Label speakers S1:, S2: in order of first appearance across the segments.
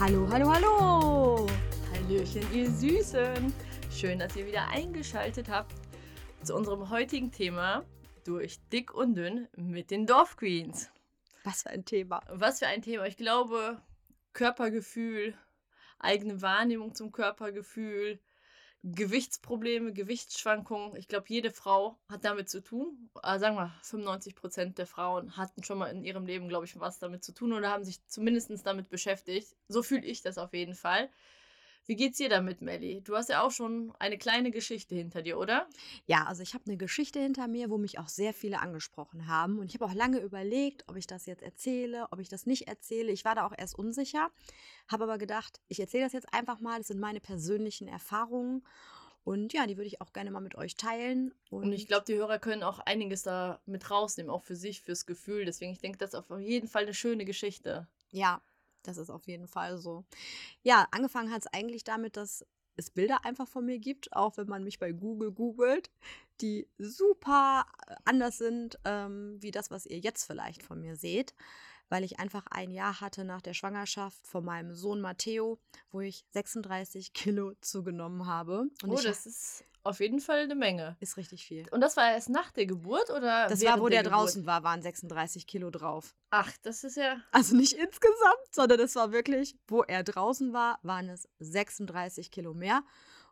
S1: Hallo, hallo, hallo!
S2: Hallöchen, ihr Süßen! Schön, dass ihr wieder eingeschaltet habt zu unserem heutigen Thema durch dick und dünn mit den Dorfqueens.
S1: Was für ein Thema.
S2: Was für ein Thema. Ich glaube, Körpergefühl, eigene Wahrnehmung zum Körpergefühl, Gewichtsprobleme, Gewichtsschwankungen. Ich glaube, jede Frau hat damit zu tun. Also sagen wir, 95 Prozent der Frauen hatten schon mal in ihrem Leben, glaube ich, was damit zu tun oder haben sich zumindest damit beschäftigt. So fühle ich das auf jeden Fall. Wie geht's dir damit, Melli? Du hast ja auch schon eine kleine Geschichte hinter dir, oder?
S1: Ja, also ich habe eine Geschichte hinter mir, wo mich auch sehr viele angesprochen haben. Und ich habe auch lange überlegt, ob ich das jetzt erzähle, ob ich das nicht erzähle. Ich war da auch erst unsicher, habe aber gedacht, ich erzähle das jetzt einfach mal. Das sind meine persönlichen Erfahrungen. Und ja, die würde ich auch gerne mal mit euch teilen.
S2: Und, Und ich glaube, die Hörer können auch einiges da mit rausnehmen, auch für sich, fürs Gefühl. Deswegen, ich denke, das ist auf jeden Fall eine schöne Geschichte.
S1: Ja, das ist auf jeden Fall so. Ja, angefangen hat es eigentlich damit, dass es Bilder einfach von mir gibt, auch wenn man mich bei Google googelt, die super äh, anders sind, ähm, wie das, was ihr jetzt vielleicht von mir seht, weil ich einfach ein Jahr hatte nach der Schwangerschaft von meinem Sohn Matteo, wo ich 36 Kilo zugenommen habe.
S2: Und oh, das ist auf jeden Fall eine Menge.
S1: Ist richtig viel.
S2: Und das war erst nach der Geburt oder?
S1: Das war, wo der, der draußen war, waren 36 Kilo drauf.
S2: Ach, das ist ja.
S1: Also nicht insgesamt, sondern das war wirklich, wo er draußen war, waren es 36 Kilo mehr.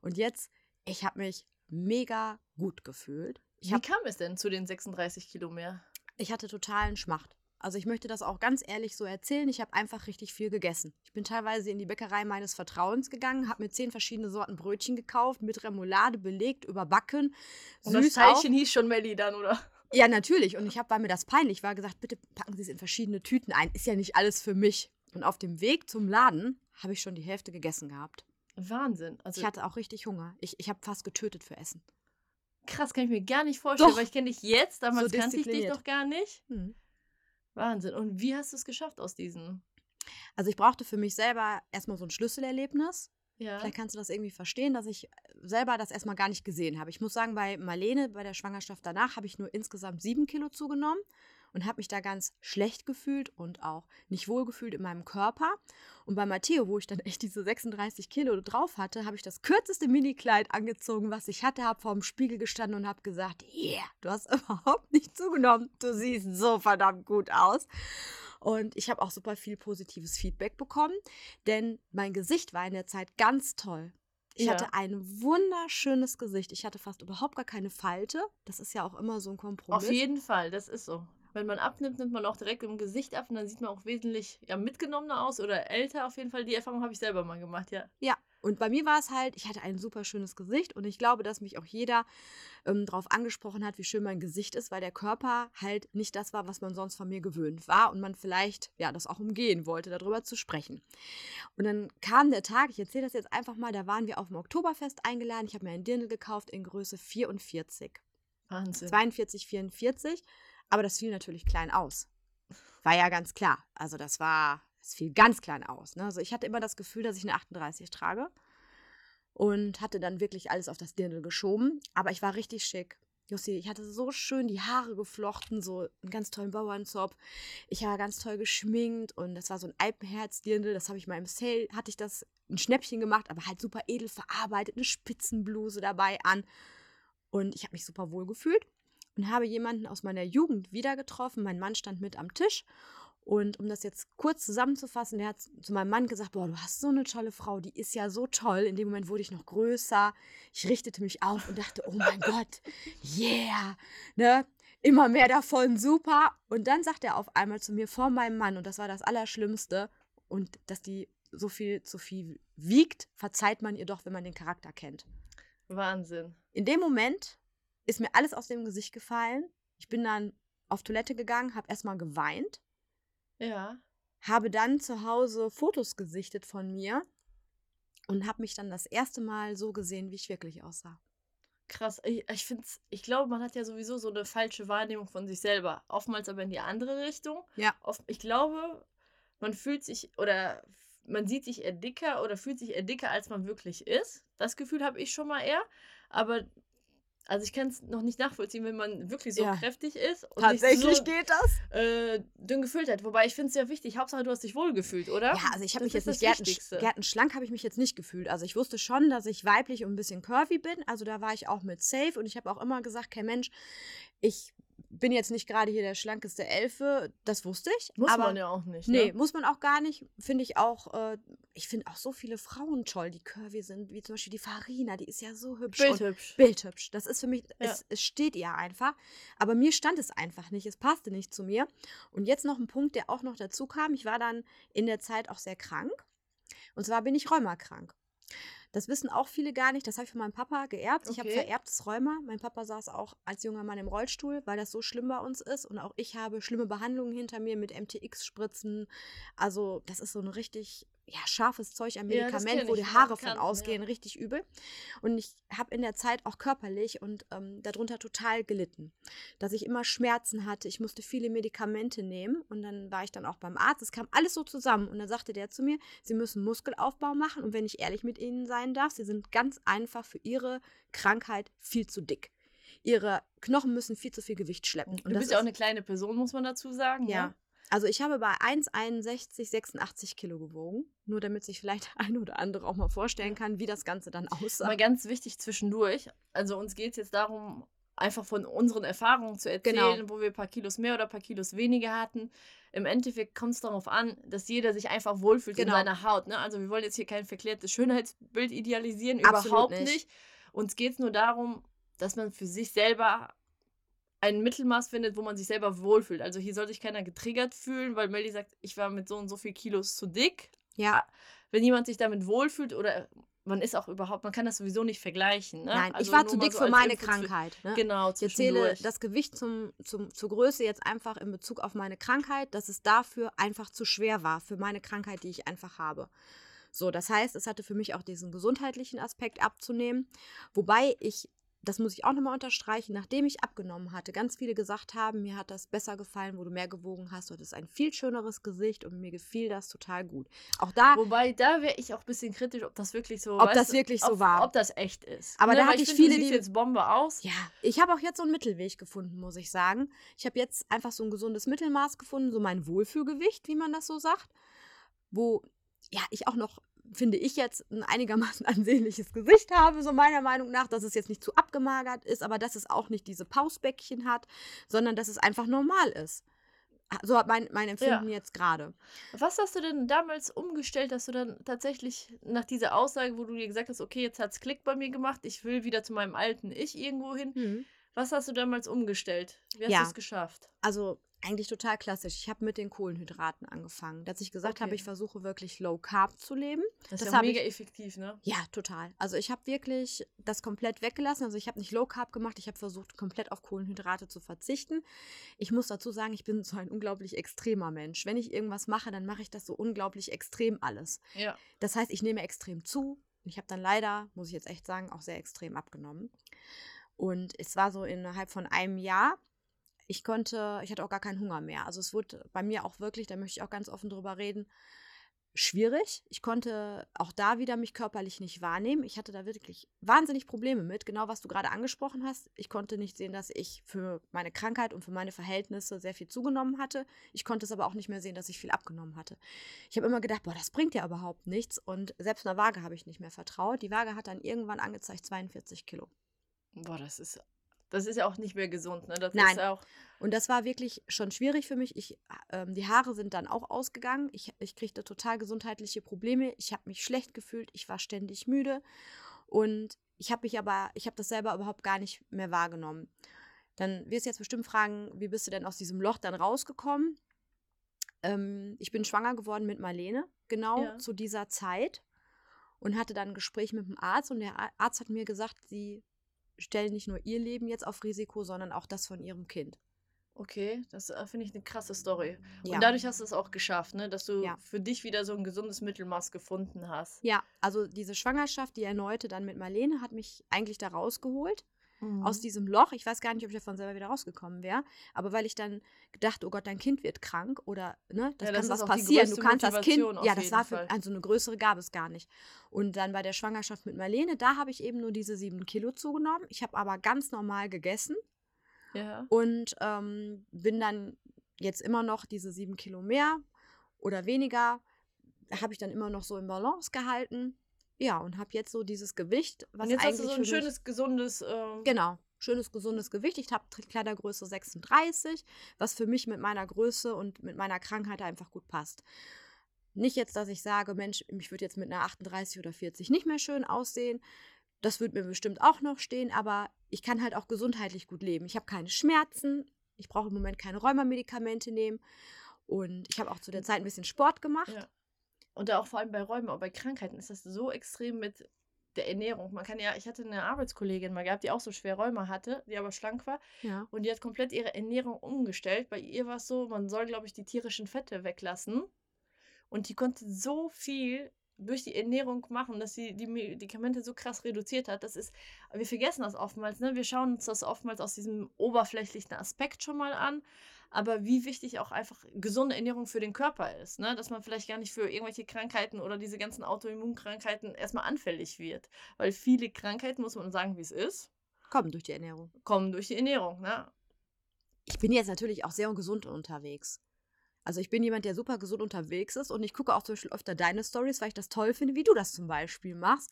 S1: Und jetzt, ich habe mich mega gut gefühlt. Ich
S2: Wie hab, kam es denn zu den 36 Kilo mehr?
S1: Ich hatte totalen Schmacht. Also ich möchte das auch ganz ehrlich so erzählen. Ich habe einfach richtig viel gegessen. Ich bin teilweise in die Bäckerei meines Vertrauens gegangen, habe mir zehn verschiedene Sorten Brötchen gekauft, mit Remoulade belegt, überbacken.
S2: Und das Teilchen hieß schon Melli dann, oder?
S1: Ja, natürlich. Und ich habe, weil mir das peinlich war, gesagt, bitte packen Sie es in verschiedene Tüten ein. Ist ja nicht alles für mich. Und auf dem Weg zum Laden habe ich schon die Hälfte gegessen gehabt.
S2: Wahnsinn.
S1: Also ich hatte auch richtig Hunger. Ich, ich habe fast getötet für Essen.
S2: Krass, kann ich mir gar nicht vorstellen, Doch. weil ich kenne dich jetzt, damals so kannte ich dich doch gar nicht. Hm. Wahnsinn. Und wie hast du es geschafft aus diesen?
S1: Also ich brauchte für mich selber erstmal so ein Schlüsselerlebnis. Ja. Vielleicht kannst du das irgendwie verstehen, dass ich selber das erstmal gar nicht gesehen habe. Ich muss sagen, bei Marlene, bei der Schwangerschaft danach, habe ich nur insgesamt sieben Kilo zugenommen und habe mich da ganz schlecht gefühlt und auch nicht wohl gefühlt in meinem Körper. Und bei Matteo, wo ich dann echt diese 36 Kilo drauf hatte, habe ich das kürzeste Minikleid angezogen, was ich hatte, habe vor dem Spiegel gestanden und habe gesagt, yeah, du hast überhaupt nicht zugenommen, du siehst so verdammt gut aus. Und ich habe auch super viel positives Feedback bekommen, denn mein Gesicht war in der Zeit ganz toll. Ich ja. hatte ein wunderschönes Gesicht. Ich hatte fast überhaupt gar keine Falte. Das ist ja auch immer so ein Kompromiss.
S2: Auf jeden Fall, das ist so. Wenn man abnimmt, nimmt man auch direkt im Gesicht ab und dann sieht man auch wesentlich ja, mitgenommener aus oder älter auf jeden Fall. Die Erfahrung habe ich selber mal gemacht, ja.
S1: Ja, und bei mir war es halt, ich hatte ein super schönes Gesicht und ich glaube, dass mich auch jeder ähm, darauf angesprochen hat, wie schön mein Gesicht ist, weil der Körper halt nicht das war, was man sonst von mir gewöhnt war und man vielleicht ja das auch umgehen wollte, darüber zu sprechen. Und dann kam der Tag, ich erzähle das jetzt einfach mal, da waren wir auf dem Oktoberfest eingeladen. Ich habe mir ein Dirndl gekauft in Größe 44.
S2: Wahnsinn.
S1: 42, 44. Aber das fiel natürlich klein aus. War ja ganz klar. Also das war, es fiel ganz klein aus. Ne? Also ich hatte immer das Gefühl, dass ich eine 38 trage und hatte dann wirklich alles auf das Dirndl geschoben. Aber ich war richtig schick. Jussi, ich hatte so schön die Haare geflochten, so einen ganz tollen Bauernzopf. Ich war ganz toll geschminkt und das war so ein Alpenherz-Dirndl. Das habe ich mal im Sale, hatte ich das ein Schnäppchen gemacht, aber halt super edel verarbeitet, eine Spitzenbluse dabei an. Und ich habe mich super wohl gefühlt und habe jemanden aus meiner Jugend wieder getroffen. Mein Mann stand mit am Tisch. Und um das jetzt kurz zusammenzufassen, der hat zu meinem Mann gesagt, boah, du hast so eine tolle Frau, die ist ja so toll. In dem Moment wurde ich noch größer. Ich richtete mich auf und dachte, oh mein Gott, yeah, ne? Immer mehr davon, super. Und dann sagt er auf einmal zu mir vor meinem Mann, und das war das Allerschlimmste, und dass die so viel zu viel wiegt, verzeiht man ihr doch, wenn man den Charakter kennt.
S2: Wahnsinn.
S1: In dem Moment ist mir alles aus dem Gesicht gefallen. Ich bin dann auf Toilette gegangen, habe erstmal geweint.
S2: Ja.
S1: Habe dann zu Hause Fotos gesichtet von mir und habe mich dann das erste Mal so gesehen, wie ich wirklich aussah.
S2: Krass. Ich, ich finde ich glaube, man hat ja sowieso so eine falsche Wahrnehmung von sich selber. Oftmals aber in die andere Richtung.
S1: Ja.
S2: Oft, ich glaube, man fühlt sich oder man sieht sich eher dicker oder fühlt sich eher dicker, als man wirklich ist. Das Gefühl habe ich schon mal eher. Aber Also ich kann es noch nicht nachvollziehen, wenn man wirklich so
S1: Ja.
S2: kräftig ist und
S1: Tatsächlich
S2: sich so
S1: geht das?
S2: äh, dünn gefühlt hat. Wobei ich finde es ja wichtig. Hauptsache, du hast dich wohlgefühlt, oder?
S1: Ja, also ich habe mich jetzt nicht
S2: das
S1: gärten, gärtenschlank habe ich mich jetzt nicht gefühlt. Also ich wusste schon, dass ich weiblich und ein bisschen curvy bin. Also da war ich auch mit safe und ich habe auch immer gesagt, kein Mensch, ich bin jetzt nicht gerade hier der schlankeste Elfe. Das wusste ich.
S2: Muss
S1: aber
S2: man ja auch nicht.
S1: Nee,
S2: Ne?
S1: muss man auch gar nicht. Finde ich auch, äh, ich finde auch so viele Frauen toll, die curvy sind, wie zum Beispiel die Farina, die ist ja so hübsch.
S2: Bildhübsch.
S1: Bildhübsch. Das ist für mich,
S2: Ja.
S1: es, es steht ihr einfach. Aber mir stand es einfach nicht. Es passte nicht zu mir. Und jetzt noch ein Punkt, der auch noch dazu kam. Ich war dann in der Zeit auch sehr krank. Und zwar bin ich rheumakrank. Das wissen auch viele gar nicht. Das habe ich von meinem Papa geerbt. Ich habe
S2: Okay.
S1: vererbtes Rheuma. Mein Papa saß auch als junger Mann im Rollstuhl, weil das so schlimm bei uns ist. Und auch ich habe schlimme Behandlungen hinter mir mit MTX-Spritzen. Also, das ist so ein richtig ja, scharfes Zeug an
S2: Ja, das
S1: Medikament,
S2: kenn
S1: wo die
S2: von
S1: Haare von
S2: Bekannten,
S1: ausgehen.
S2: ja.
S1: Richtig übel. Und ich habe in der Zeit auch körperlich und ähm, darunter total gelitten. Dass ich immer Schmerzen hatte. Ich musste viele Medikamente nehmen. Und dann war ich dann auch beim Arzt. Es kam alles so zusammen. Und dann sagte der zu mir, Sie müssen Muskelaufbau machen. Und wenn ich ehrlich mit Ihnen sein darf, Sie sind ganz einfach für Ihre Krankheit viel zu dick. Ihre Knochen müssen viel zu viel Gewicht schleppen.
S2: Du
S1: Und das
S2: bist ja auch eine kleine Person, muss man dazu sagen.
S1: ja.
S2: Ne?
S1: Also ich habe bei 1,61 86 Kilo gewogen. Nur damit sich vielleicht ein oder andere auch mal vorstellen kann, wie das Ganze dann aussah.
S2: Mal ganz wichtig zwischendurch. Also uns geht es jetzt darum, einfach von unseren Erfahrungen zu erzählen,
S1: Genau.
S2: wo wir ein paar Kilos mehr oder ein paar Kilos weniger hatten. Im Endeffekt kommt es darauf an, dass jeder sich einfach wohlfühlt
S1: Genau.
S2: in seiner Haut. Ne? Also wir wollen jetzt hier kein verklärtes Schönheitsbild idealisieren,
S1: Absolut
S2: überhaupt
S1: nicht.
S2: nicht. Uns geht es nur darum, dass man für sich selber ein Mittelmaß findet, wo man sich selber wohlfühlt. Also hier soll sich keiner getriggert fühlen, weil Melly sagt, ich war mit so und so viel Kilos zu dick.
S1: ja,
S2: Wenn jemand sich damit wohlfühlt oder man ist auch überhaupt, man kann das sowieso nicht vergleichen. Ne?
S1: nein, ich
S2: Also
S1: war
S2: nur
S1: zu dick
S2: so
S1: für meine
S2: Info zu-
S1: Krankheit. Ne?
S2: Genau,
S1: Ich erzähle
S2: zwischendurch.
S1: das Gewicht zum, zum, zur Größe jetzt einfach in Bezug auf meine Krankheit, dass es dafür einfach zu schwer war, für meine Krankheit, die ich einfach habe. So, das heißt, es hatte für mich auch diesen gesundheitlichen Aspekt abzunehmen, wobei ich, das muss ich auch nochmal unterstreichen, nachdem ich abgenommen hatte, ganz viele gesagt haben, mir hat das besser gefallen, wo du mehr gewogen hast, du hattest ein viel schöneres Gesicht und mir gefiel das total gut. Auch da,
S2: Wobei, da wäre ich auch ein bisschen kritisch, ob das wirklich so
S1: Ob das
S2: du,
S1: wirklich so
S2: ob,
S1: war.
S2: Ob das echt ist.
S1: Aber da
S2: weil
S1: hatte ich
S2: find,
S1: viele, die-
S2: jetzt Bombe aus.
S1: Ja, ich habe auch jetzt so einen Mittelweg gefunden, muss ich sagen. Ich habe jetzt einfach so ein gesundes Mittelmaß gefunden, so mein Wohlfühlgewicht, wie man das so sagt, wo ja ich auch noch finde ich jetzt ein einigermaßen ansehnliches Gesicht habe, so meiner Meinung nach, dass es jetzt nicht zu abgemagert ist, aber dass es auch nicht diese Pausbäckchen hat, sondern dass es einfach normal ist. So hat mein, mein Empfinden jetzt gerade.
S2: Was hast du denn damals umgestellt, dass du dann tatsächlich nach dieser Aussage, wo du dir gesagt hast, okay, jetzt hat's Klick bei mir gemacht, ich will wieder zu meinem alten Ich irgendwo hin. Was hast du damals umgestellt? Wie hast
S1: Ja.
S2: du es geschafft?
S1: Also eigentlich total klassisch. Ich habe mit den Kohlenhydraten angefangen, dass ich gesagt habe,
S2: Okay.
S1: ich versuche wirklich low carb zu leben.
S2: Das,
S1: Das
S2: ist ja
S1: hab ich-
S2: mega effektiv, ne?
S1: Ja, total. Also ich habe wirklich das komplett weggelassen. Also ich habe nicht Low Carb gemacht. Ich habe versucht, komplett auf Kohlenhydrate zu verzichten. Ich muss dazu sagen, ich bin so ein unglaublich extremer Mensch. Wenn ich irgendwas mache, dann mache ich das so unglaublich extrem alles.
S2: Ja.
S1: Das heißt, ich nehme extrem zu. Ich habe dann leider, muss ich jetzt echt sagen, auch sehr extrem abgenommen. Und es war so innerhalb von einem Jahr. Ich konnte, ich hatte auch gar keinen Hunger mehr. Also es wurde bei mir auch wirklich, da möchte ich auch ganz offen drüber reden, schwierig. Ich konnte auch da wieder mich körperlich nicht wahrnehmen. Ich hatte da wirklich wahnsinnig Probleme mit, genau was du gerade angesprochen hast. Ich konnte nicht sehen, dass ich für meine Krankheit und für meine Verhältnisse sehr viel zugenommen hatte. Ich konnte es aber auch nicht mehr sehen, dass ich viel abgenommen hatte. Ich habe immer gedacht, boah, das bringt ja überhaupt nichts. Und selbst einer Waage habe ich nicht mehr vertraut. Die Waage hat dann irgendwann angezeigt 42 Kilo.
S2: Boah, das ist, das ist ja auch nicht mehr gesund, ne? Das
S1: Nein.
S2: ist auch.
S1: Und das war wirklich schon schwierig für mich. Ich, ähm, die Haare sind dann auch ausgegangen. Ich, ich kriegte total gesundheitliche Probleme. Ich habe mich schlecht gefühlt. Ich war ständig müde. Und ich habe mich aber, ich habe das selber überhaupt gar nicht mehr wahrgenommen. Dann wirst du jetzt bestimmt fragen, wie bist du denn aus diesem Loch dann rausgekommen? Ähm, ich bin schwanger geworden mit Marlene, genau
S2: Ja.
S1: zu dieser Zeit. Und hatte dann ein Gespräch mit dem Arzt. Und der Arzt hat mir gesagt, sie stellen nicht nur ihr Leben jetzt auf Risiko, sondern auch das von ihrem Kind.
S2: Okay, das äh, finde ich eine krasse Story.
S1: Ja.
S2: Und dadurch hast du es auch geschafft, ne? Dass du
S1: Ja.
S2: für dich wieder so ein gesundes Mittelmaß gefunden hast.
S1: Ja, also diese Schwangerschaft, die erneute dann mit Marlene, hat mich eigentlich da rausgeholt. Aus
S2: Mhm.
S1: diesem Loch. Ich weiß gar nicht, ob ich davon selber wieder rausgekommen wäre. Aber weil ich dann gedacht, oh Gott, dein Kind wird krank oder ne, das
S2: Ja,
S1: kann
S2: das
S1: was passieren. Du kannst das Kind.
S2: Motivation
S1: Ja, das war für
S2: Fall.
S1: also eine größere gab es gar nicht. Und dann bei der Schwangerschaft mit Marlene, da habe ich eben nur diese sieben Kilo zugenommen. Ich habe aber ganz normal gegessen
S2: Ja.
S1: und ähm, bin dann jetzt immer noch diese sieben Kilo mehr oder weniger, habe ich dann immer noch so im Balance gehalten. Ja, und habe jetzt so dieses Gewicht, was
S2: Und jetzt hast
S1: eigentlich
S2: du so ein
S1: mich-
S2: schönes, gesundes. Ähm,
S1: Genau, schönes, gesundes Gewicht. Ich habe Kleidergröße 36, was für mich mit meiner Größe und mit meiner Krankheit einfach gut passt. Nicht jetzt, dass ich sage, Mensch, ich würde jetzt mit einer 38 oder 40 nicht mehr schön aussehen. Das wird mir bestimmt auch noch stehen, aber ich kann halt auch gesundheitlich gut leben. Ich habe keine Schmerzen, ich brauche im Moment keine Rheumamedikamente nehmen und ich habe auch zu der Zeit ein bisschen Sport gemacht.
S2: Ja. Und da auch vor allem bei Räumen, aber bei Krankheiten ist das so extrem mit der Ernährung. Man kann ja, ich hatte eine Arbeitskollegin mal gehabt, die auch so schwer Rheuma hatte, die aber schlank war.
S1: Ja.
S2: Und die hat komplett ihre Ernährung umgestellt. Bei ihr war es so, man soll, glaube ich, die tierischen Fette weglassen. Und die konnte so viel durch die Ernährung machen, dass sie die Medikamente so krass reduziert hat. Das ist, wir vergessen das oftmals, ne? Wir schauen uns das oftmals aus diesem oberflächlichen Aspekt schon mal an. Aber wie wichtig auch einfach gesunde Ernährung für den Körper ist, ne? Dass man vielleicht gar nicht für irgendwelche Krankheiten oder diese ganzen Autoimmunkrankheiten erstmal anfällig wird. Weil viele Krankheiten, muss man sagen, wie es ist,
S1: Kommen durch die Ernährung.
S2: kommen durch die Ernährung, ne?
S1: ich bin jetzt natürlich auch sehr gesund unterwegs. Also ich bin jemand, der super gesund unterwegs ist und ich gucke auch zum Beispiel öfter deine Stories, weil ich das toll finde, wie du das zum Beispiel machst.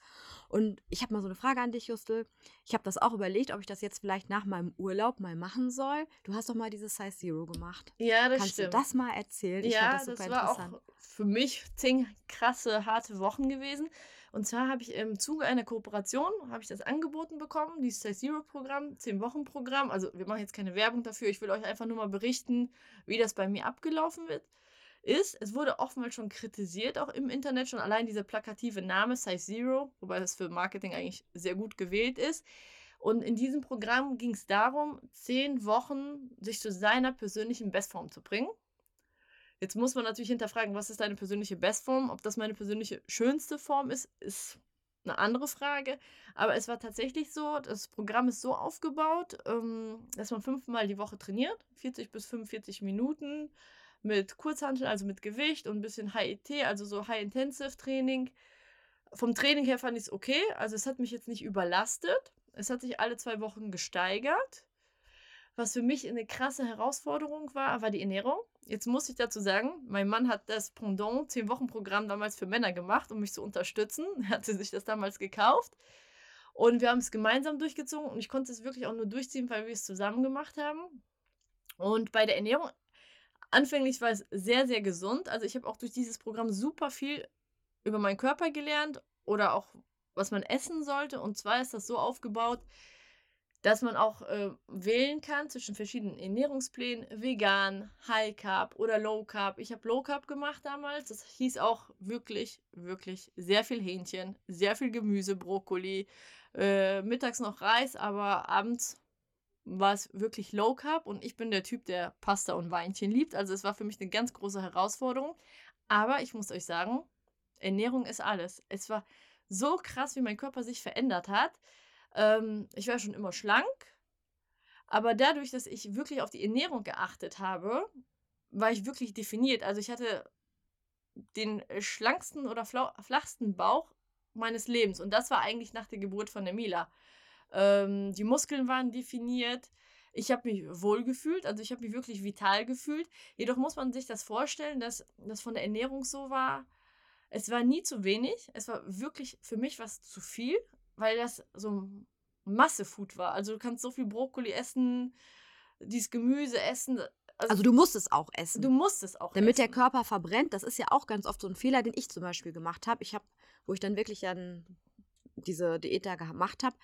S1: Und ich habe mal so eine Frage an dich, Justel. Ich habe das auch überlegt, ob ich das jetzt vielleicht nach meinem Urlaub mal machen soll. Du hast doch mal dieses Size Zero gemacht.
S2: Ja, das
S1: Kannst
S2: stimmt.
S1: du das mal erzählen? Ich
S2: ja, das,
S1: das
S2: war
S1: interessant.
S2: auch für mich zehn krasse, harte Wochen gewesen. Und zwar habe ich im Zuge einer Kooperation, habe ich das angeboten bekommen, dieses Size Zero Programm, 10 Wochen Programm. Also wir machen jetzt keine Werbung dafür, ich will euch einfach nur mal berichten, wie das bei mir abgelaufen wird. Ist, es wurde oftmals schon kritisiert, auch im Internet, schon allein dieser plakative Name Size Zero, wobei das für Marketing eigentlich sehr gut gewählt ist. Und in diesem Programm ging es darum, zehn Wochen sich zu seiner persönlichen Bestform zu bringen. Jetzt muss man natürlich hinterfragen, was ist deine persönliche Bestform? Ob das meine persönliche schönste Form ist, ist eine andere Frage. Aber es war tatsächlich so, das Programm ist so aufgebaut, ähm, dass man fünfmal die Woche trainiert, 40 bis 45 Minuten mit Kurzhantel, also mit Gewicht und ein bisschen HIT, also so High-Intensive-Training. Vom Training her fand ich es okay, also es hat mich jetzt nicht überlastet. Es hat sich alle zwei Wochen gesteigert. Was für mich eine krasse Herausforderung war, war die Ernährung. Jetzt muss ich dazu sagen, mein Mann hat das Pendant 10-Wochen-Programm damals für Männer gemacht, um mich zu unterstützen. Er hatte sich das damals gekauft. Und wir haben es gemeinsam durchgezogen und ich konnte es wirklich auch nur durchziehen, weil wir es zusammen gemacht haben. Und bei der Ernährung, anfänglich war es sehr, sehr gesund. Also ich habe auch durch dieses Programm super viel über meinen Körper gelernt oder auch, was man essen sollte. Und zwar ist das so aufgebaut, dass man auch äh, wählen kann zwischen verschiedenen Ernährungsplänen, vegan, High Carb oder Low Carb. Ich habe Low Carb gemacht damals. Das hieß auch wirklich, wirklich sehr viel Hähnchen, sehr viel Gemüse, Brokkoli, äh, mittags noch Reis, aber abends war es wirklich Low Carb und ich bin der Typ, der Pasta und Weinchen liebt. Also es war für mich eine ganz große Herausforderung. Aber ich muss euch sagen, Ernährung ist alles. Es war so krass, wie mein Körper sich verändert hat. Ähm, ich war schon immer schlank, aber dadurch, dass ich wirklich auf die Ernährung geachtet habe, war ich wirklich definiert. Also ich hatte den schlanksten oder flachsten Bauch meines Lebens und das war eigentlich nach der Geburt von der Mila. Ähm, die Muskeln waren definiert. Ich habe mich wohl gefühlt, also ich habe mich wirklich vital gefühlt. Jedoch muss man sich das vorstellen, dass das von der Ernährung so war. Es war nie zu wenig. Es war wirklich für mich was zu viel, weil das so Massefood war. Also du kannst so viel Brokkoli essen, dieses Gemüse essen.
S1: Also, also du musst es auch essen.
S2: Du musst es auch
S1: Damit
S2: essen.
S1: der Körper verbrennt. Das ist ja auch ganz oft so ein Fehler, den ich zum Beispiel gemacht habe. Ich habe, wo ich dann wirklich dann diese Diät da gemacht habe,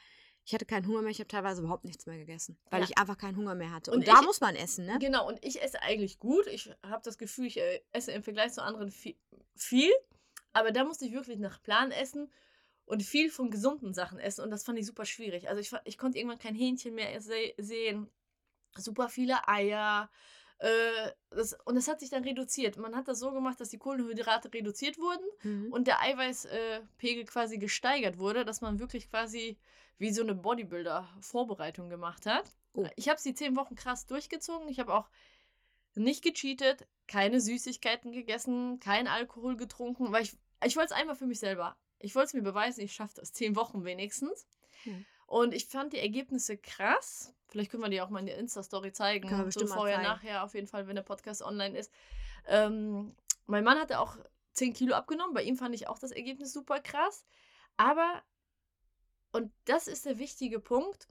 S1: ich hatte keinen Hunger mehr, ich habe teilweise überhaupt nichts mehr gegessen, weil
S2: Ja.
S1: ich einfach keinen Hunger mehr hatte. Und,
S2: Und
S1: da
S2: ich-
S1: muss man essen, ne?
S2: Genau, und ich esse eigentlich gut. Ich habe das Gefühl, ich äh, esse im Vergleich zu anderen viel, viel. Aber da musste ich wirklich nach Plan essen und viel von gesunden Sachen essen. Und das fand ich super schwierig. Also ich, ich konnte irgendwann kein Hähnchen mehr se sehen. Super viele Eier. Äh, das, und das hat sich dann reduziert. Man hat das so gemacht, dass die Kohlenhydrate reduziert wurden mhm. und der Eiweißpegel äh, quasi gesteigert wurde, dass man wirklich quasi wie so eine Bodybuilder-Vorbereitung gemacht hat. Oh. Ich habe sie zehn Wochen krass durchgezogen. Ich habe auch nicht gecheatet, keine Süßigkeiten gegessen, kein Alkohol getrunken, weil ich, ich wollte es einmal für mich selber. Ich wollte es mir beweisen, ich schaffe das. Zehn Wochen wenigstens. Hm. Und ich fand die Ergebnisse krass. Vielleicht können wir die auch mal in der Insta-Story zeigen. Bestimmt so vorher, zeigen. nachher, auf jeden Fall, wenn der Podcast online ist. Ähm, mein Mann hatte auch 10 Kilo abgenommen. Bei ihm fand ich auch das Ergebnis super krass. Aber, und das ist der wichtige Punkt,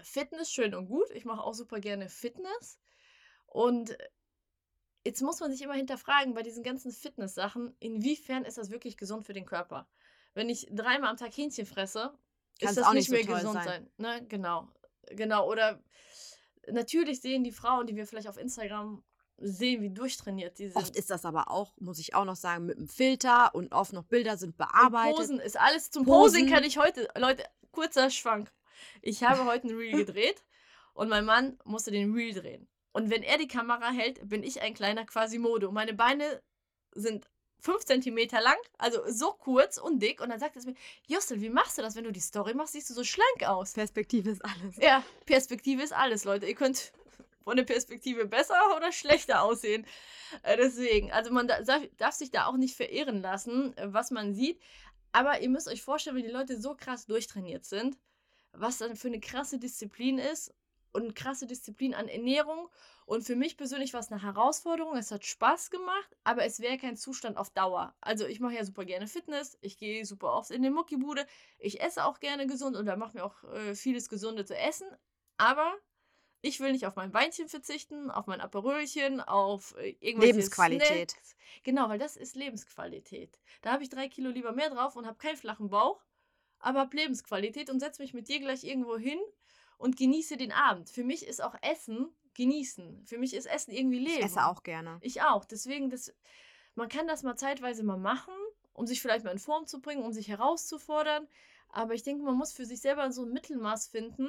S2: Fitness schön und gut. Ich mache auch super gerne Fitness. Und jetzt muss man sich immer hinterfragen bei diesen ganzen Fitness-Sachen, inwiefern ist das wirklich gesund für den Körper? Wenn ich dreimal am Tag Hähnchen fresse, Kann's ist das nicht, nicht so mehr gesund sein. sein. Ne? Genau. Genau. Oder natürlich sehen die Frauen, die wir vielleicht auf Instagram sehen, wie durchtrainiert die sind.
S1: Oft ist das aber auch, muss ich auch noch sagen, mit einem Filter und oft noch Bilder sind bearbeitet. Und
S2: Posen ist alles zum Posen. Posen kann ich heute, Leute, kurzer Schwank. Ich habe heute ein Reel gedreht und mein Mann musste den Reel drehen. Und wenn er die Kamera hält, bin ich ein kleiner Quasimodo. Und meine Beine sind fünf Zentimeter lang, also so kurz und dick. Und dann sagt er mir, Jostel, wie machst du das? Wenn du die Story machst, siehst du so schlank aus.
S1: Perspektive ist alles.
S2: Ja, Perspektive ist alles, Leute. Ihr könnt von der Perspektive besser oder schlechter aussehen. Äh, deswegen, also man darf sich da auch nicht verirren lassen, äh, was man sieht. Aber ihr müsst euch vorstellen, wenn die Leute so krass durchtrainiert sind, was dann für eine krasse Disziplin ist und krasse Disziplin an Ernährung. Und für mich persönlich war es eine Herausforderung. Es hat Spaß gemacht, aber es wäre kein Zustand auf Dauer. Also ich mache ja super gerne Fitness, ich gehe super oft in die Muckibude, ich esse auch gerne gesund und da macht mir auch äh, vieles Gesunde zu essen. Aber ich will nicht auf mein Weinchen verzichten, auf mein Aperölchen, auf äh, irgendwelche Lebensqualität. Snacks. Genau, weil das ist Lebensqualität. Da habe ich drei Kilo lieber mehr drauf und habe keinen flachen Bauch, aber habe Lebensqualität und setze mich mit dir gleich irgendwo hin und genieße den Abend. Für mich ist auch Essen genießen. Für mich ist Essen irgendwie Leben.
S1: Ich esse auch gerne.
S2: Ich auch. Deswegen, das, man kann das mal zeitweise mal machen, um sich vielleicht mal in Form zu bringen, um sich herauszufordern. Aber ich denke, man muss für sich selber so ein Mittelmaß finden,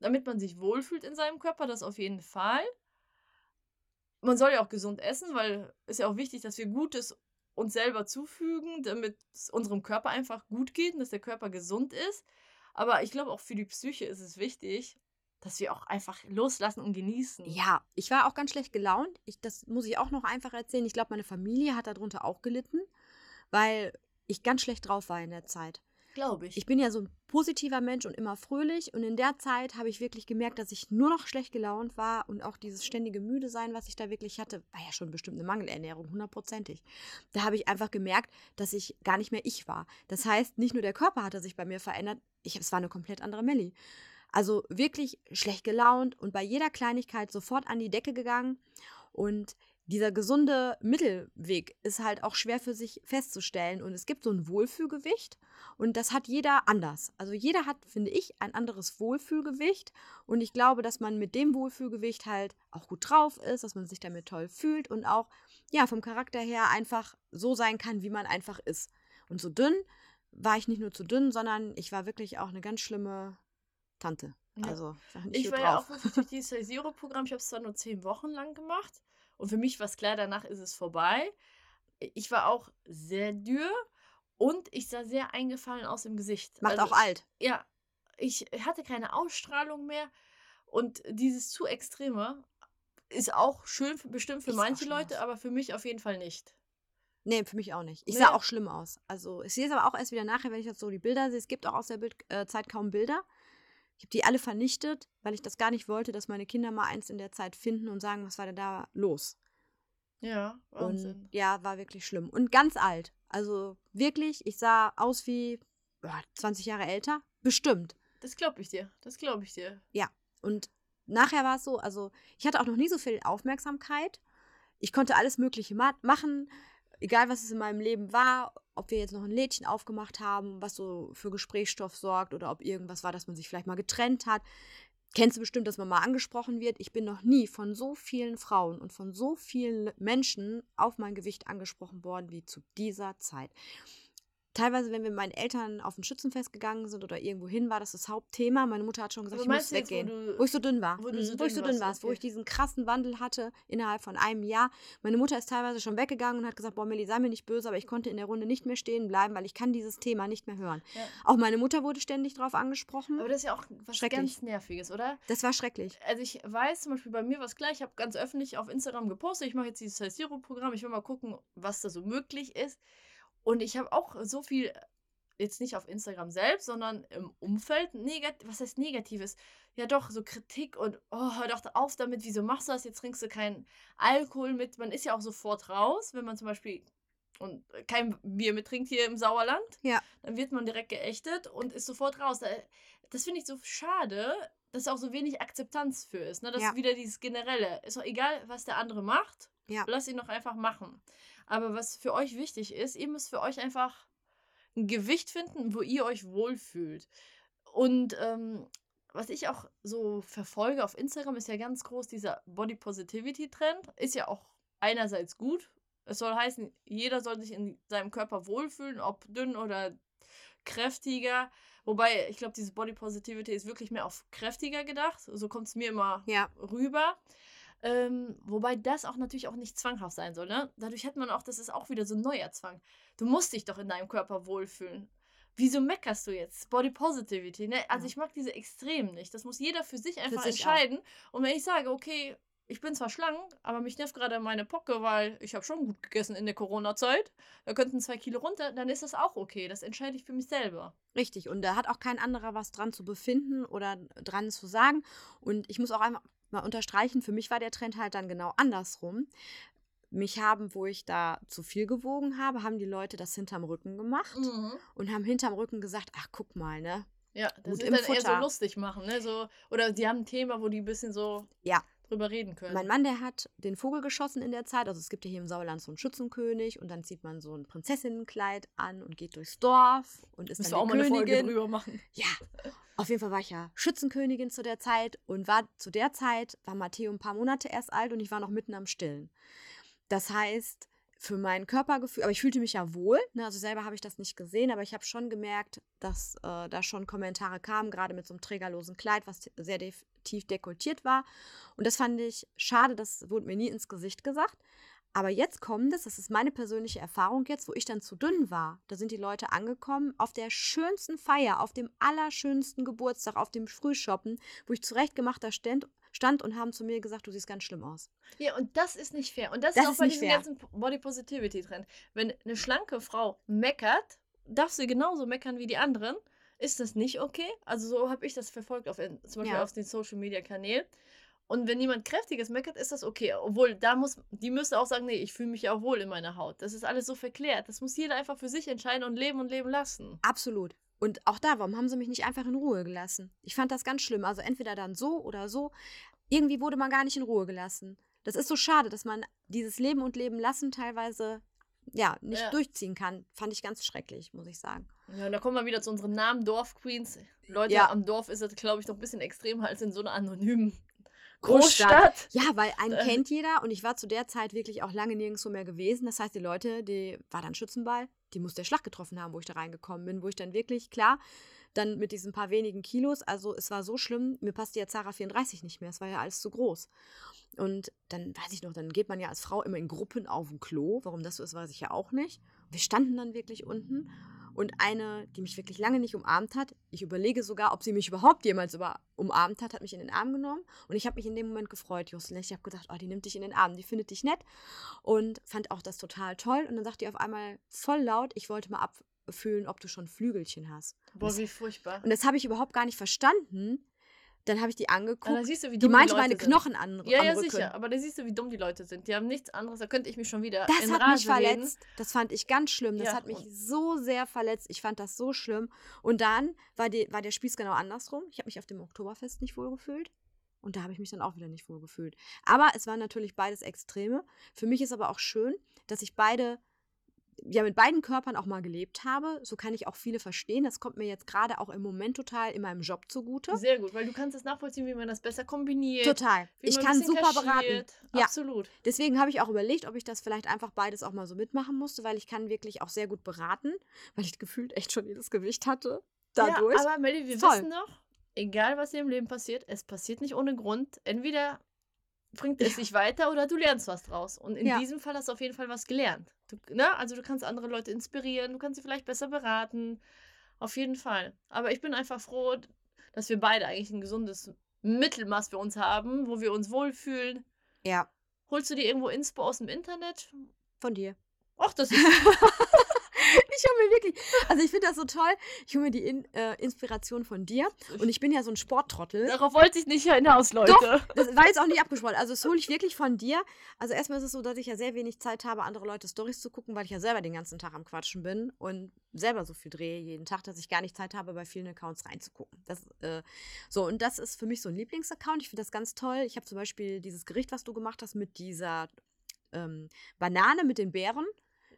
S2: damit man sich wohlfühlt in seinem Körper, das auf jeden Fall. Man soll ja auch gesund essen, weil es ja auch wichtig, dass wir Gutes uns selber zufügen, damit es unserem Körper einfach gut geht und dass der Körper gesund ist. Aber ich glaube, auch für die Psyche ist es wichtig, dass wir auch einfach loslassen und genießen.
S1: Ja, ich war auch ganz schlecht gelaunt. Ich, das muss ich auch noch einfach erzählen. Ich glaube, meine Familie hat darunter auch gelitten, weil ich ganz schlecht drauf war in der Zeit.
S2: Glaube ich.
S1: Ich bin ja so ein positiver Mensch und immer fröhlich. Und in der Zeit habe ich wirklich gemerkt, dass ich nur noch schlecht gelaunt war. Und auch dieses ständige Müde sein, was ich da wirklich hatte, war ja schon bestimmt eine Mangelernährung, hundertprozentig. Da habe ich einfach gemerkt, dass ich gar nicht mehr ich war. Das heißt, nicht nur der Körper hatte sich bei mir verändert, ich, es war eine komplett andere Melli. Also wirklich schlecht gelaunt und bei jeder Kleinigkeit sofort an die Decke gegangen. Und dieser gesunde Mittelweg ist halt auch schwer für sich festzustellen. Und es gibt so ein Wohlfühlgewicht und das hat jeder anders. Also jeder hat, finde ich, ein anderes Wohlfühlgewicht. Und ich glaube, dass man mit dem Wohlfühlgewicht halt auch gut drauf ist, dass man sich damit toll fühlt und auch, ja, vom Charakter her einfach so sein kann, wie man einfach ist. Und so dünn war ich nicht nur zu dünn, sondern ich war wirklich auch eine ganz schlimme Tante. Also,
S2: ich war drauf. ja auch wirklich durch dieses Zero-Programm. Ich habe es zwar nur zehn Wochen lang gemacht, und für mich war es klar, danach ist es vorbei. Ich war auch sehr dürr und ich sah sehr eingefallen aus im Gesicht.
S1: Macht also, auch alt.
S2: Ja, ich hatte keine Ausstrahlung mehr. Und dieses zu Extreme ist auch schön für, bestimmt für ist manche Leute, aber für mich auf jeden Fall nicht.
S1: Nee, für mich auch nicht. Ich nee. sah auch schlimm aus. Also ich sehe es aber auch erst wieder nachher, wenn ich jetzt so die Bilder sehe. Es gibt auch aus der Bild äh, Zeit kaum Bilder. Ich habe die alle vernichtet, weil ich das gar nicht wollte, dass meine Kinder mal eins in der Zeit finden und sagen, was war denn da los?
S2: Ja, Wahnsinn.
S1: Und ja, war wirklich schlimm. Und ganz alt. Also wirklich, ich sah aus wie boah, 20 Jahre älter. Bestimmt.
S2: Das glaube ich dir. Das glaube ich dir.
S1: Ja. Und nachher war es so, also ich hatte auch noch nie so viel Aufmerksamkeit. Ich konnte alles Mögliche ma machen egal was es in meinem Leben war, ob wir jetzt noch ein Lädchen aufgemacht haben, was so für Gesprächsstoff sorgt oder ob irgendwas war, dass man sich vielleicht mal getrennt hat. Kennst du bestimmt, dass man mal angesprochen wird? Ich bin noch nie von so vielen Frauen und von so vielen Menschen auf mein Gewicht angesprochen worden wie zu dieser Zeit. Teilweise, wenn wir mit meinen Eltern auf ein Schützenfest gegangen sind oder irgendwo hin, war das das Hauptthema. Meine Mutter hat schon gesagt,
S2: Aber
S1: ich muss
S2: jetzt, wo
S1: weggehen.
S2: du-
S1: Wo, ich so dünn war.
S2: wo
S1: Mhm,
S2: so
S1: wo ich
S2: dünn
S1: so dünn war, wo
S2: okay.
S1: ich diesen krassen Wandel hatte innerhalb von einem Jahr. Meine Mutter ist teilweise schon weggegangen und hat gesagt, boah, Milli, sei mir nicht böse, aber ich konnte in der Runde nicht mehr stehen bleiben, weil ich kann dieses Thema nicht mehr hören.
S2: Ja.
S1: Auch meine Mutter wurde ständig drauf angesprochen.
S2: Aber das ist ja auch was ganz Nerviges, oder?
S1: Das war schrecklich.
S2: Also ich weiß zum Beispiel bei mir was gleich, ich habe ganz öffentlich auf Instagram gepostet, ich mache jetzt dieses Size Zero Programm, ich will mal gucken, was da so möglich ist. Und ich habe auch so viel, jetzt nicht auf Instagram selbst, sondern im Umfeld, negativ, was heißt Negatives? Ja doch, so Kritik und, oh, hör doch auf damit, wieso machst du das, jetzt trinkst du keinen Alkohol mit. Man ist ja auch sofort raus, wenn man zum Beispiel und kein Bier mit trinkt hier im Sauerland.
S1: Ja.
S2: Dann wird man direkt geächtet und ist sofort raus. Da- Das finde ich so schade, dass auch so wenig Akzeptanz für ist. Ne? Das
S1: Ja.
S2: ist wieder dieses Generelle. Ist doch egal, was der andere macht.
S1: Ja.
S2: Lass ihn doch einfach machen. Aber was für euch wichtig ist, ihr müsst für euch einfach ein Gewicht finden, wo ihr euch wohlfühlt. Und ähm, was ich auch so verfolge auf Instagram, ist ja ganz groß dieser Body Positivity Trend. Ist ja auch einerseits gut. Es soll heißen, jeder soll sich in seinem Körper wohlfühlen, ob dünn oder kräftiger. Wobei, ich glaube, dieses Body Positivity ist wirklich mehr auf kräftiger gedacht. So kommt es mir immer
S1: Ja.
S2: rüber. Ähm, wobei das auch natürlich auch nicht zwanghaft sein soll. Ne? Dadurch hat man auch, das ist auch wieder so ein neuer Zwang. Du musst dich doch in deinem Körper wohlfühlen. Wieso meckerst du jetzt? Body Positivity. Ne? Also
S1: Ja.
S2: ich mag diese Extremen nicht. Das muss jeder für sich einfach
S1: sich auch.
S2: entscheiden. Und wenn ich sage, okay, ich bin zwar schlank, aber mich nervt gerade meine Pocke, weil ich habe schon gut gegessen in der Corona-Zeit. Da könnten zwei Kilo runter, dann ist das auch okay. Das entscheide ich für mich selber.
S1: Richtig. Und da hat auch kein anderer was dran zu befinden oder dran zu sagen. Und ich muss auch einmal mal unterstreichen, für mich war der Trend halt dann genau andersrum. Mich haben, wo ich da zu viel gewogen habe, haben die Leute das hinterm Rücken gemacht und haben hinterm Rücken gesagt, ach guck mal, ne?
S2: Ja, das
S1: Gut
S2: ist dann eher so
S1: Futter.
S2: lustig machen, ne? So, oder die haben ein Thema, wo die ein bisschen so
S1: Ja.
S2: Drüber reden können.
S1: Mein Mann, der hat den Vogel geschossen in der Zeit. Also es gibt ja hier im Sauerland so einen Schützenkönig und dann zieht man so ein Prinzessinnenkleid an und geht durchs Dorf und ist
S2: Müssen
S1: dann
S2: auch
S1: die
S2: mal eine Folge
S1: Königin.
S2: drüber machen.
S1: Ja, auf jeden Fall war ich ja Schützenkönigin zu der Zeit und war zu der Zeit, war Matteo ein paar Monate erst alt und ich war noch mitten am Stillen. Das heißt, für mein Körpergefühl, aber ich fühlte mich ja wohl, ne, also selber habe ich das nicht gesehen, aber ich habe schon gemerkt, dass äh, da schon Kommentare kamen, gerade mit so einem trägerlosen Kleid, was sehr def- tief dekoltiert war. Und das fand ich schade, das wurde mir nie ins Gesicht gesagt. Aber jetzt kommt es, das ist meine persönliche Erfahrung jetzt, wo ich dann zu dünn war. Da sind die Leute angekommen auf der schönsten Feier, auf dem allerschönsten Geburtstag, auf dem Frühshoppen, wo ich zurechtgemachter stand, stand und haben zu mir gesagt, du siehst ganz schlimm aus.
S2: Ja, und das ist nicht fair. Und das,
S1: Das
S2: ist auch
S1: ist
S2: bei diesem
S1: fair.
S2: ganzen Body Positivity Trend. Wenn eine schlanke Frau meckert, darf sie genauso meckern wie die anderen. Ist das nicht okay? Also so habe ich das verfolgt auf zum Beispiel
S1: Ja.
S2: auf den Social Media Kanälen. Und wenn jemand kräftiges meckert, ist das okay. Obwohl, da muss, die müsste auch sagen, nee, ich fühle mich ja auch wohl in meiner Haut. Das ist alles so verklärt. Das muss jeder einfach für sich entscheiden und leben und leben lassen.
S1: Absolut. Und auch da, warum haben sie mich nicht einfach in Ruhe gelassen? Ich fand das ganz schlimm. Also entweder dann so oder so. Irgendwie wurde man gar nicht in Ruhe gelassen. Das ist so schade, dass man dieses Leben und Leben lassen teilweise ja nicht
S2: Ja.
S1: durchziehen kann. Fand ich ganz schrecklich, muss ich sagen.
S2: Ja, und da kommen wir wieder zu unseren Namen, Dorf-Queens. Leute,
S1: Ja.
S2: am Dorf ist das, glaube ich, noch ein bisschen extremer als in so einer anonymen
S1: Großstadt.
S2: Großstadt.
S1: Ja, weil einen
S2: Äh.
S1: kennt jeder und ich war zu der Zeit wirklich auch lange nirgendwo mehr gewesen. Das heißt, die Leute, die war dann Schützenball, die muss der Schlag getroffen haben, wo ich da reingekommen bin, wo ich dann wirklich, klar, dann mit diesen paar wenigen Kilos, also es war so schlimm, mir passte ja Zara 34 nicht mehr, es war ja alles zu groß. Und dann weiß ich noch, dann geht man ja als Frau immer in Gruppen auf ein Klo. Warum das so ist, weiß ich ja auch nicht. Wir standen dann wirklich unten und eine, die mich wirklich lange nicht umarmt hat, ich überlege sogar, ob sie mich überhaupt jemals über umarmt hat, hat mich in den Arm genommen und ich habe mich in dem Moment gefreut, Jocelyn. Ich habe gedacht, oh, die nimmt dich in den Arm, die findet dich nett und fand auch das total toll und dann sagt die auf einmal voll laut, ich wollte mal abfühlen, ob du schon Flügelchen hast.
S2: Boah, wie furchtbar.
S1: Und das habe ich überhaupt gar nicht verstanden. Dann habe ich die angeguckt.
S2: Da siehst du, wie
S1: die
S2: dumm
S1: meinte
S2: Leute
S1: meine
S2: sind.
S1: Knochen an,
S2: Ja, ja, sicher. Aber da siehst du, wie dumm die Leute sind. Die haben nichts anderes. Da könnte ich mich schon wieder
S1: Das hat
S2: Rage
S1: mich verletzt.
S2: reden.
S1: Das fand ich ganz schlimm. Das
S2: Ja,
S1: hat mich so sehr verletzt. Ich fand das so schlimm. Und dann war, die, war der Spieß genau andersrum. Ich habe mich auf dem Oktoberfest nicht wohl gefühlt. Und da habe ich mich dann auch wieder nicht wohl gefühlt. Aber es waren natürlich beides Extreme. Für mich ist aber auch schön, dass ich beide ja mit beiden Körpern auch mal gelebt habe. So kann ich auch viele verstehen. Das kommt mir jetzt gerade auch im Moment total in meinem Job zugute.
S2: Sehr gut, weil du kannst es nachvollziehen, wie man das besser kombiniert.
S1: Total. Ich kann super beraten. Ja.
S2: Absolut.
S1: Deswegen habe ich auch überlegt, ob ich das vielleicht einfach beides auch mal so mitmachen musste, weil ich kann wirklich auch sehr gut beraten, weil ich gefühlt echt schon jedes Gewicht hatte. Dadurch.
S2: Ja, aber Melly, wir
S1: Voll.
S2: wissen doch, egal was dir im Leben passiert, es passiert nicht ohne Grund. Entweder bringt es dich weiter oder du lernst was draus. Und in
S1: Ja.
S2: diesem Fall hast du auf jeden Fall was gelernt. Du, ne? Also du kannst andere Leute inspirieren, du kannst sie vielleicht besser beraten. Auf jeden Fall. Aber ich bin einfach froh, dass wir beide eigentlich ein gesundes Mittelmaß für uns haben, wo wir uns wohlfühlen.
S1: ja,
S2: Holst du dir irgendwo Inspo aus dem Internet?
S1: von dir.
S2: Ach, das ist.
S1: Ich hole mir wirklich, also ich finde das so toll. Ich hole mir die In, äh, Inspiration von dir. Und ich bin ja so ein Sporttrottel.
S2: Darauf wollte ich nicht hinaus, Leute.
S1: Das war jetzt auch nicht abgesprochen. Also das hole ich wirklich von dir. Also erstmal ist es so, dass ich ja sehr wenig Zeit habe, andere Leute Stories zu gucken, weil ich ja selber den ganzen Tag am Quatschen bin und selber so viel drehe jeden Tag, dass ich gar nicht Zeit habe, bei vielen Accounts reinzugucken. Das, äh, so, und das ist für mich so ein Lieblingsaccount. Ich finde das ganz toll. Ich habe zum Beispiel dieses Gericht, was du gemacht hast, mit dieser ähm, Banane mit den Beeren,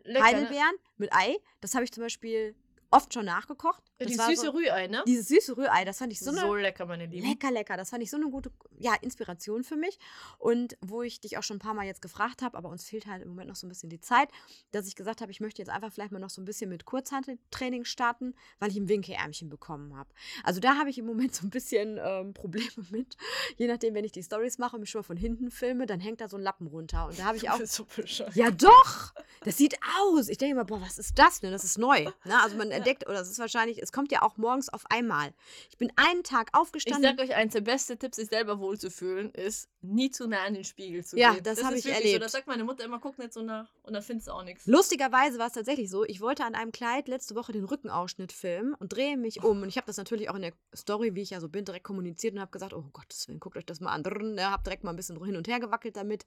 S2: Lecker, ne?
S1: Heidelbeeren mit Ei. Das habe ich zum Beispiel oft schon nachgekocht. Das
S2: Die
S1: war
S2: süße
S1: so,
S2: Rührei, ne?
S1: Dieses süße Rührei, das fand ich so
S2: So,
S1: eine
S2: lecker, meine Lieben.
S1: Lecker, lecker. Das fand ich so eine gute ja, Inspiration für mich. Und wo ich dich auch schon ein paar Mal jetzt gefragt habe, aber uns fehlt halt im Moment noch so ein bisschen die Zeit, dass ich gesagt habe, ich möchte jetzt einfach vielleicht mal noch so ein bisschen mit Kurzhanteltraining starten, weil ich ein Winkelärmchen bekommen habe. Also da habe ich im Moment so ein bisschen ähm, Probleme mit. Je nachdem, wenn ich die Stories mache und mich schon mal von hinten filme, dann hängt da so ein Lappen runter. Und da habe ich auch.
S2: so.
S1: Ja, doch! Das sieht aus. Ich denke immer, boah, was ist das denn? Das ist neu. Ne? Also man entdeckt, oder es ist wahrscheinlich, es kommt ja auch morgens auf einmal. Ich bin einen Tag
S2: Ich
S1: aufgestanden.
S2: sag euch eins, der beste Tipp, sich selber wohlzufühlen, ist, nie zu nah an den Spiegel zu
S1: Ja,
S2: gehen.
S1: das hab
S2: ist
S1: ich
S2: wirklich So.
S1: erlebt.
S2: Das sagt meine Mutter immer, guck nicht so nach und dann findest du auch nichts.
S1: Lustigerweise war es tatsächlich so, ich wollte an einem Kleid letzte Woche den Rückenausschnitt filmen und drehe mich um. Und ich habe das natürlich auch in der Story, wie ich ja so bin, direkt kommuniziert und habe gesagt, oh Gottes Willen, guckt euch das mal an. Ja, habe direkt mal ein bisschen hin und her gewackelt damit.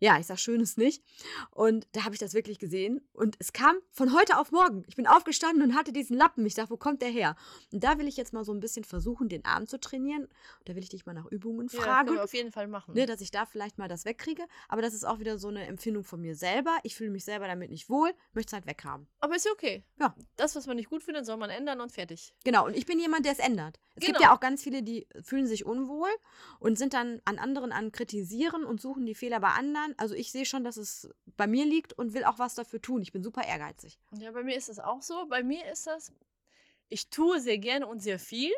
S1: Ja, ich sag schön ist nicht. Und da habe ich das wirklich gesehen. Und es kam von heute auf morgen. Ich bin aufgestanden und hatte diesen Lappen. Ich dachte, wo kommt der her? Und da will ich jetzt mal so ein bisschen versuchen, den Arm zu trainieren. Da will ich dich mal nach Übungen
S2: Ja,
S1: fragen.
S2: können wir auf jeden Fall machen.
S1: ne, dass ich da vielleicht mal das wegkriege. Aber das ist auch wieder so eine Empfindung von mir selber. Ich fühle mich selber damit nicht wohl, möchte es halt weghaben.
S2: Aber ist ja okay.
S1: Ja.
S2: Das, was man nicht gut findet, soll man ändern und fertig.
S1: Genau, und ich bin jemand, der es ändert. Es gibt
S2: Genau.
S1: ja auch ganz viele, die fühlen sich unwohl und sind dann an anderen an kritisieren und suchen die Fehler bei anderen. Also ich sehe schon, dass es bei mir liegt und will auch was dafür tun. Ich bin super ehrgeizig.
S2: Ja, bei mir ist das auch so. Bei mir ist das, ich tue sehr gerne und sehr viel.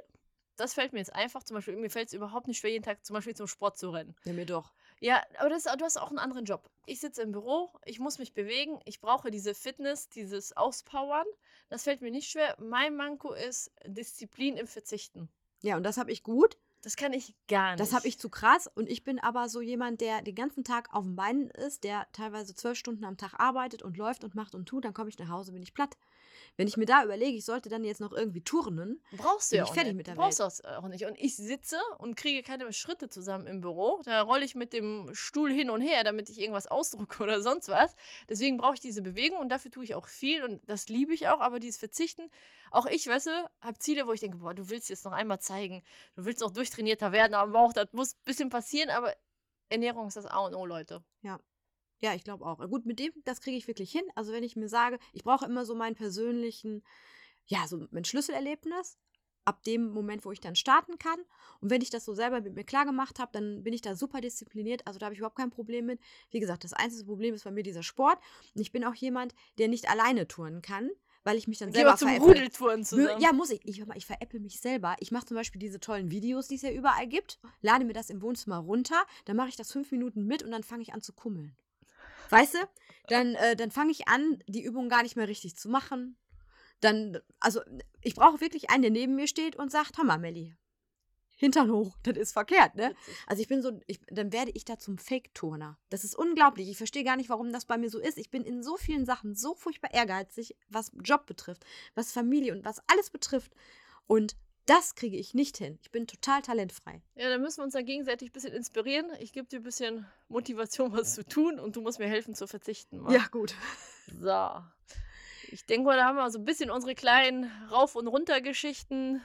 S2: Das fällt mir jetzt einfach. Zum Beispiel, mir fällt es überhaupt nicht schwer, jeden Tag zum Beispiel zum Sport zu rennen.
S1: Ja, mir doch.
S2: Ja, aber das, du hast auch einen anderen Job. Ich sitze im Büro, ich muss mich bewegen, ich brauche diese Fitness, dieses Auspowern. Das fällt mir nicht schwer. Mein Manko ist Disziplin im Verzichten.
S1: Ja, und das habe ich gut.
S2: Das kann ich gar nicht.
S1: Das habe ich zu krass. Und ich bin aber so jemand, der den ganzen Tag auf den Beinen ist, der teilweise zwölf Stunden am Tag arbeitet und läuft und macht und tut. Dann komme ich nach Hause, bin ich platt. Wenn ich mir da überlege, ich sollte dann jetzt noch irgendwie turnen,
S2: Brauchst du
S1: bin
S2: ja
S1: ich
S2: auch
S1: fertig
S2: nicht.
S1: mit der
S2: du brauchst das auch nicht. Und ich sitze und kriege keine Schritte zusammen im Büro. Da rolle ich mit dem Stuhl hin und her, damit ich irgendwas ausdrucke oder sonst was. Deswegen brauche ich diese Bewegung und dafür tue ich auch viel und das liebe ich auch. Aber dieses Verzichten, auch ich, weißt du, habe Ziele, wo ich denke, boah, du willst jetzt noch einmal zeigen, du willst auch durchtrainierter werden am Bauch, das muss ein bisschen passieren, aber Ernährung ist das A und O, Leute.
S1: Ja, ich glaube auch. Gut, mit dem, das kriege ich wirklich hin. Also wenn ich mir sage, ich brauche immer so meinen persönlichen, ja, so mein Schlüsselerlebnis, ab dem Moment, wo ich dann starten kann. Und wenn ich das so selber mit mir klar gemacht habe, dann bin ich da super diszipliniert. Also da habe ich überhaupt kein Problem mit. Wie gesagt, das einzige Problem ist bei mir dieser Sport. Und ich bin auch jemand, der nicht alleine touren kann, weil ich mich dann selber
S2: zum
S1: veräpple.
S2: Rudeltouren zusammen.
S1: Ja, muss ich. Ich, ich veräpple mich selber. Ich mache zum Beispiel diese tollen Videos, die es ja überall gibt, lade mir das im Wohnzimmer runter, dann mache ich das fünf Minuten mit und dann fange ich an zu kummeln. Weißt du? Dann, äh, dann fange ich an, die Übung gar nicht mehr richtig zu machen. Dann, also, ich brauche wirklich einen, der neben mir steht und sagt, Hammer, Melli. Hintern hoch, das ist verkehrt, ne? Also ich bin so, ich, dann werde ich da zum Fake-Turner. Das ist unglaublich. Ich verstehe gar nicht, warum das bei mir so ist. Ich bin in so vielen Sachen so furchtbar ehrgeizig, was Job betrifft, was Familie und was alles betrifft. Und das kriege ich nicht hin. Ich bin total talentfrei.
S2: Ja, dann müssen wir uns da gegenseitig ein bisschen inspirieren. Ich gebe dir ein bisschen Motivation, was zu tun und du musst mir helfen zu verzichten. Mann.
S1: gut.
S2: So. Ich denke mal, da haben wir so ein bisschen unsere kleinen Rauf- und Runter-Geschichten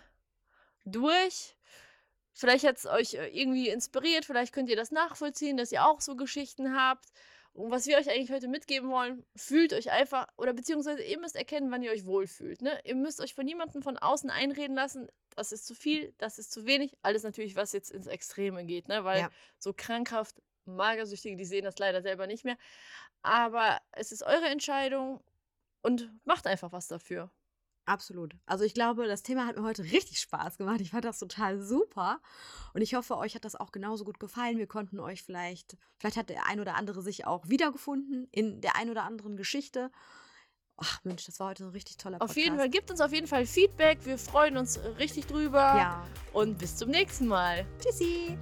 S2: durch. Vielleicht hat es euch äh, irgendwie inspiriert, vielleicht könnt ihr das nachvollziehen, dass ihr auch so Geschichten habt. Und was wir euch eigentlich heute mitgeben wollen, fühlt euch einfach, oder beziehungsweise ihr müsst erkennen, wann ihr euch wohlfühlt. Ne? Ihr müsst euch von niemandem von außen einreden lassen, das ist zu viel, das ist zu wenig. Alles natürlich, was jetzt ins Extreme geht, ne? weil
S1: Ja.
S2: so krankhaft Magersüchtige, die sehen das leider selber nicht mehr. Aber es ist eure Entscheidung und macht einfach was dafür.
S1: Absolut. Also ich glaube, das Thema hat mir heute richtig Spaß gemacht. Ich fand das total super. Und ich hoffe, euch hat das auch genauso gut gefallen. Wir konnten euch vielleicht, vielleicht hat der ein oder andere sich auch wiedergefunden in der ein oder anderen Geschichte. Ach Mensch, das war heute ein richtig toller Podcast.
S2: Auf jeden Fall, gebt uns auf jeden Fall Feedback. Wir freuen uns richtig drüber.
S1: Ja.
S2: Und bis zum nächsten Mal.
S1: Tschüssi.